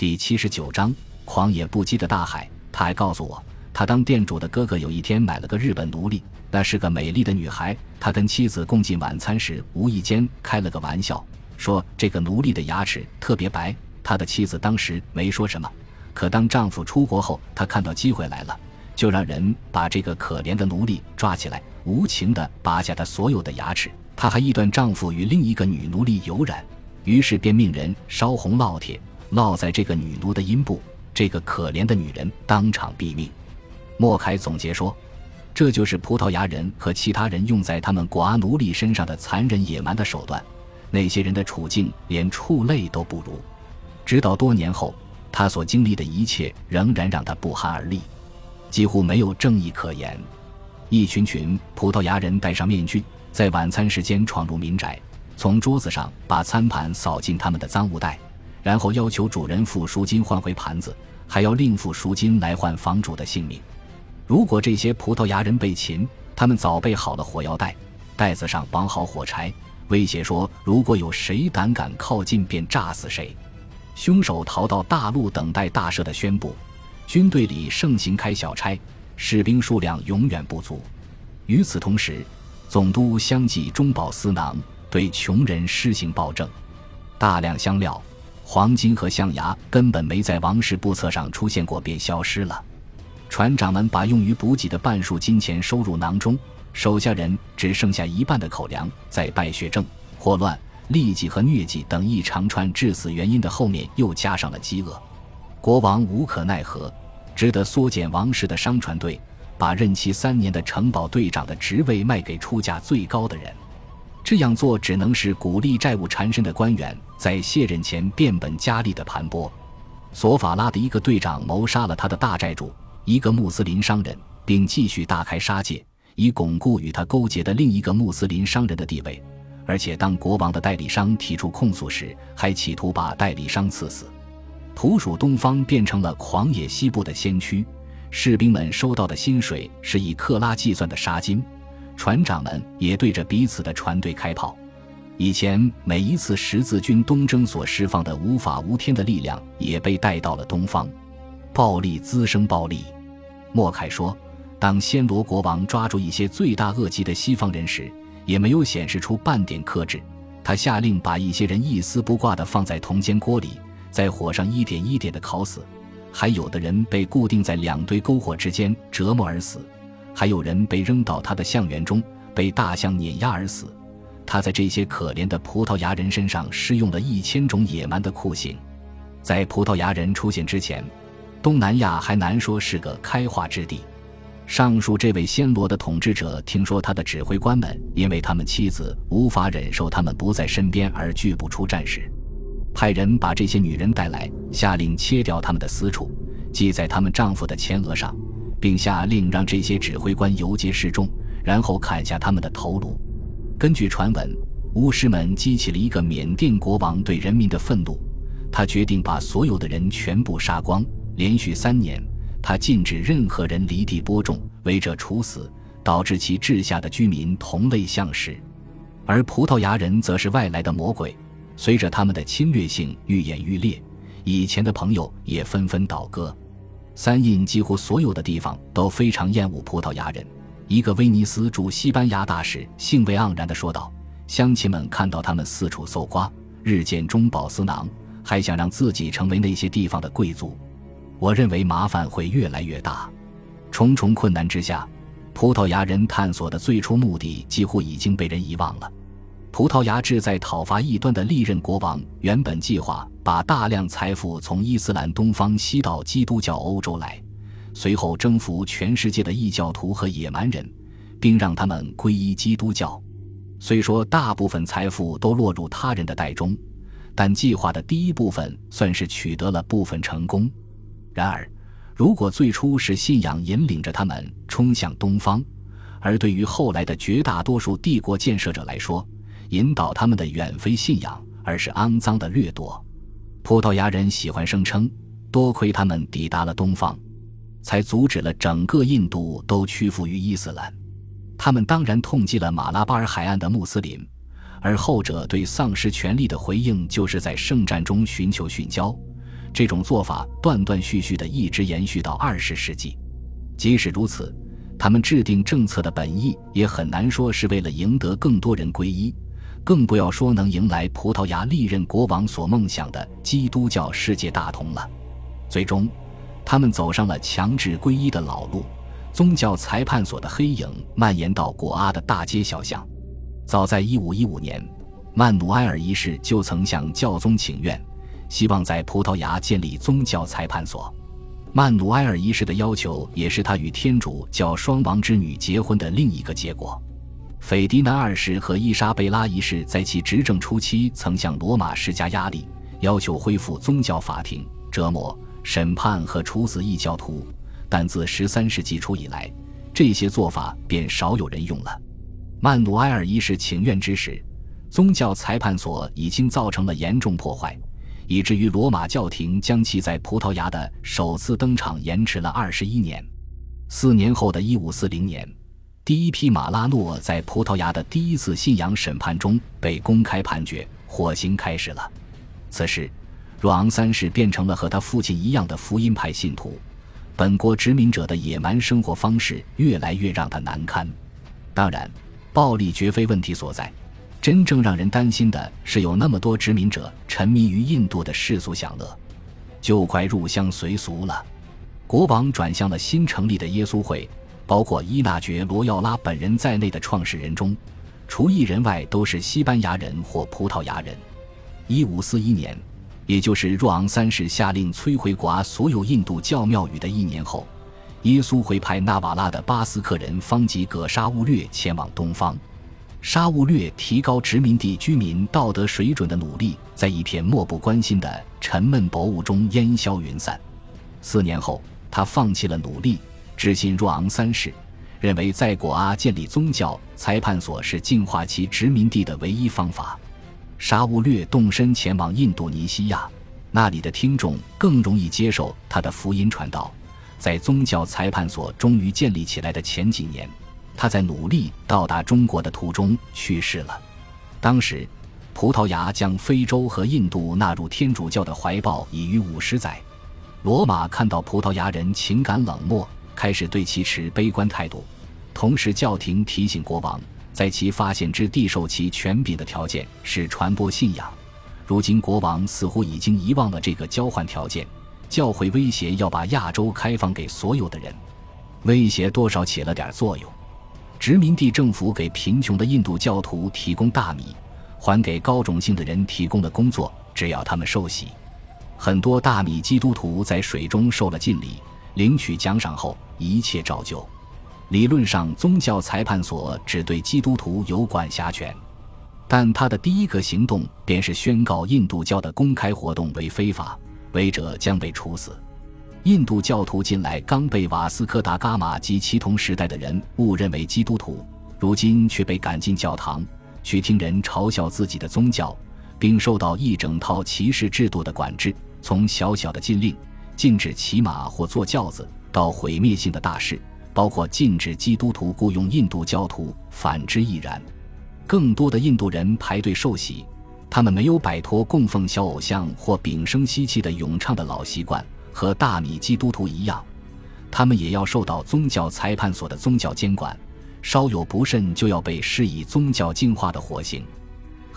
第七十九章狂野不羁的大海。他还告诉我，他当店主的哥哥有一天买了个日本奴隶，那是个美丽的女孩。他跟妻子共进晚餐时，无意间开了个玩笑，说这个奴隶的牙齿特别白。他的妻子当时没说什么，可当丈夫出国后，他看到机会来了，就让人把这个可怜的奴隶抓起来，无情地拔下他所有的牙齿。他还臆断丈夫与另一个女奴隶有染，于是便命人烧红烙铁，落在这个女奴的阴部。这个可怜的女人当场毙命。莫凯总结说：“这就是葡萄牙人和其他人用在他们寡奴隶身上的残忍野蛮的手段。那些人的处境连畜类都不如。”直到多年后，他所经历的一切仍然让他不寒而栗，几乎没有正义可言。一群群葡萄牙人戴上面具，在晚餐时间闯入民宅，从桌子上把餐盘扫进他们的赃物袋，然后要求主人付赎金换回盘子，还要另付赎金来换房主的性命。如果这些葡萄牙人被擒，他们早备好了火药袋，袋子上绑好火柴，威胁说：如果有谁胆敢靠近，便炸死谁。凶手逃到大陆，等待大赦的宣布。军队里盛行开小差，士兵数量永远不足。与此同时，总督相继中饱私囊，对穷人施行暴政。大量香料、黄金和象牙根本没在王室簿册上出现过，便消失了。船长们把用于补给的半数金钱收入囊中，手下人只剩下一半的口粮。在败血症、霍乱。痢疾和疟疾等一长串致死原因的后面又加上了饥饿，国王无可奈何，只得缩减王室的商船队，把任期三年的城堡队长的职位卖给出价最高的人。这样做只能是鼓励债务缠身的官员在卸任前变本加厉的盘剥。索法拉的一个队长谋杀了他的大债主，一个穆斯林商人，并继续大开杀戒，以巩固与他勾结的另一个穆斯林商人的地位。而且，当国王的代理商提出控诉时，还企图把代理商赐死。土属东方变成了狂野西部的先驱，士兵们收到的薪水是以克拉计算的沙金，船长们也对着彼此的船队开炮。以前每一次十字军东征所释放的无法无天的力量，也被带到了东方。暴力滋生暴力。莫凯说：“当暹罗国王抓住一些罪大恶极的西方人时。”也没有显示出半点克制，他下令把一些人一丝不挂地放在铜煎锅里，在火上一点一点地烤死，还有的人被固定在两堆篝火之间折磨而死，还有人被扔到他的象园中，被大象碾压而死。他在这些可怜的葡萄牙人身上施用了一千种野蛮的酷刑。在葡萄牙人出现之前，东南亚还难说是个开化之地。上述这位暹罗的统治者听说他的指挥官们因为他们妻子无法忍受他们不在身边而拒不出战时，派人把这些女人带来，下令切掉他们的私处，记在他们丈夫的前额上，并下令让这些指挥官游街示众，然后砍下他们的头颅。根据传闻，巫师们激起了一个缅甸国王对人民的愤怒，他决定把所有的人全部杀光，连续三年。他禁止任何人离地播种，违者处死，导致其治下的居民同类相食。而葡萄牙人则是外来的魔鬼，随着他们的侵略性愈演愈烈，以前的朋友也纷纷倒戈。三印几乎所有的地方都非常厌恶葡萄牙人。一个威尼斯驻西班牙大使兴味盎然地说道：“乡亲们看到他们四处搜刮，日渐中饱私囊，还想让自己成为那些地方的贵族。”我认为麻烦会越来越大，重重困难之下，葡萄牙人探索的最初目的几乎已经被人遗忘了。葡萄牙志在讨伐异端的历任国王原本计划把大量财富从伊斯兰东方吸到基督教欧洲来，随后征服全世界的异教徒和野蛮人，并让他们皈依基督教。虽说大部分财富都落入他人的袋中，但计划的第一部分算是取得了部分成功。然而，如果最初是信仰引领着他们冲向东方，而对于后来的绝大多数帝国建设者来说，引导他们的远非信仰，而是肮脏的掠夺。葡萄牙人喜欢声称，多亏他们抵达了东方，才阻止了整个印度都屈服于伊斯兰。他们当然痛击了马拉巴尔海岸的穆斯林，而后者对丧失权力的回应，就是在圣战中寻求殉教。这种做法断断续续地一直延续到二十世纪。即使如此，他们制定政策的本意也很难说是为了赢得更多人皈依，更不要说能迎来葡萄牙历任国王所梦想的基督教世界大同了。最终，他们走上了强制皈依的老路，宗教裁判所的黑影蔓延到果阿的大街小巷。早在1515年，曼努埃尔一世就曾向教宗请愿，希望在葡萄牙建立宗教裁判所。曼努埃尔一世的要求也是他与天主教双王之女结婚的另一个结果。斐迪南二世和伊莎贝拉一世在其执政初期曾向罗马施加压力，要求恢复宗教法庭、折磨、审判和处死异教徒，但自十三世纪初以来，这些做法便少有人用了。曼努埃尔一世请愿之时，宗教裁判所已经造成了严重破坏。以至于罗马教廷将其在葡萄牙的首次登场延迟了二十一年。四年后的一五四零年，第一批马拉诺在葡萄牙的第一次信仰审判中被公开判决，火刑开始了。此时，若昂三世变成了和他父亲一样的福音派信徒。本国殖民者的野蛮生活方式越来越让他难堪。当然，暴力绝非问题所在。真正让人担心的是，有那么多殖民者沉迷于印度的世俗享乐，就快入乡随俗了。国王转向了新成立的耶稣会，包括伊纳爵罗耀拉本人在内的创始人中，除一人外都是西班牙人或葡萄牙人。一五四一年，也就是若昂三世下令摧毁果阿所有印度教庙宇的一年后，耶稣会派纳瓦拉的巴斯克人方吉葛沙乌略前往东方。沙乌略提高殖民地居民道德水准的努力，在一片漠不关心的沉闷薄雾中烟消云散。四年后，他放弃了努力，致信若昂三世，认为在果阿建立宗教裁判所是净化其殖民地的唯一方法。沙乌略动身前往印度尼西亚，那里的听众更容易接受他的福音传道。在宗教裁判所终于建立起来的前几年。他在努力到达中国的途中去世了。当时，葡萄牙将非洲和印度纳入天主教的怀抱已逾五十载。罗马看到葡萄牙人情感冷漠，开始对其持悲观态度。同时，教廷提醒国王，在其发现之地受其权柄的条件是传播信仰。如今，国王似乎已经遗忘了这个交换条件。教会威胁要把亚洲开放给所有的人，威胁多少起了点作用。殖民地政府给贫穷的印度教徒提供大米，还给高种姓的人提供了工作，只要他们受洗。很多大米基督徒在水中受了浸礼，领取奖赏后一切照旧。理论上，宗教裁判所只对基督徒有管辖权，但他的第一个行动便是宣告印度教的公开活动为非法，违者将被处死。印度教徒近来刚被瓦斯科达伽马及其同时代的人误认为基督徒，如今却被赶进教堂，去听人嘲笑自己的宗教，并受到一整套歧视制度的管制。从小小的禁令，禁止骑马或坐轿子，到毁灭性的大事，包括禁止基督徒雇佣印度教徒，反之亦然。更多的印度人排队受洗，他们没有摆脱供奉小偶像或屏声息气的咏唱的老习惯。和大米基督徒一样，他们也要受到宗教裁判所的宗教监管，稍有不慎就要被施以宗教净化的火刑。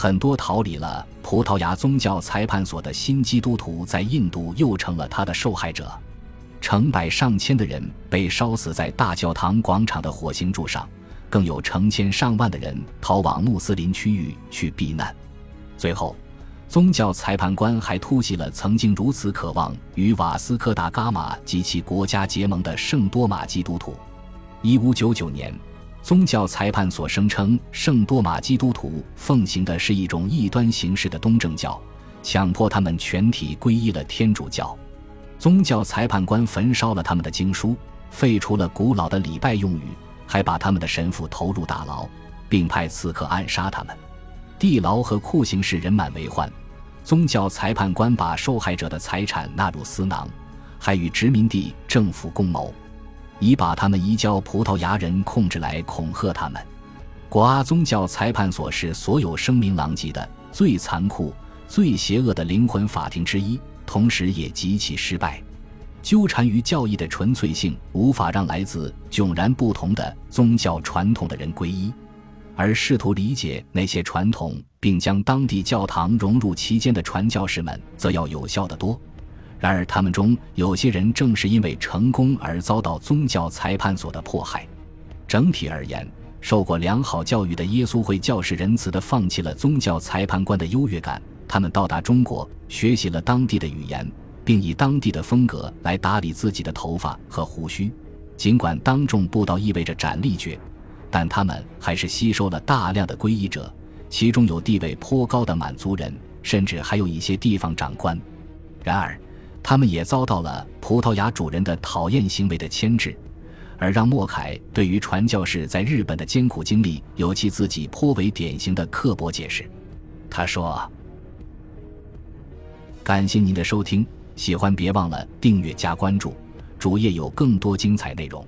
很多逃离了葡萄牙宗教裁判所的新基督徒在印度又成了他的受害者，成百上千的人被烧死在大教堂广场的火星柱上，更有成千上万的人逃往穆斯林区域去避难，最后。宗教裁判官还突袭了曾经如此渴望与瓦斯科达伽马及其国家结盟的圣多马基督徒。一五九九年，宗教裁判所声称圣多马基督徒奉行的是一种异端形式的东正教，强迫他们全体皈依了天主教。宗教裁判官焚烧了他们的经书，废除了古老的礼拜用语，还把他们的神父投入大牢，并派刺客暗杀他们。地牢和酷刑室人满为患。宗教裁判官把受害者的财产纳入私囊，还与殖民地政府共谋，以把他们移交葡萄牙人控制来恐吓他们。果阿宗教裁判所是所有声名狼藉的、最残酷、最邪恶的灵魂法庭之一，同时也极其失败。纠缠于教义的纯粹性，无法让来自迥然不同的宗教传统的人皈依，而试图理解那些传统并将当地教堂融入其间的传教士们，则要有效得多。然而，他们中有些人正是因为成功而遭到宗教裁判所的迫害。整体而言，受过良好教育的耶稣会教士仁慈地放弃了宗教裁判官的优越感。他们到达中国，学习了当地的语言，并以当地的风格来打理自己的头发和胡须。尽管当众布道意味着斩立决，但他们还是吸收了大量的皈依者，其中有地位颇高的满族人，甚至还有一些地方长官。然而，他们也遭到了葡萄牙主人的讨厌行为的牵制，而让莫凯对于传教士在日本的艰苦经历有其自己颇为典型的刻薄解释。他说：“感谢您的收听，喜欢别忘了订阅加关注，主页有更多精彩内容。”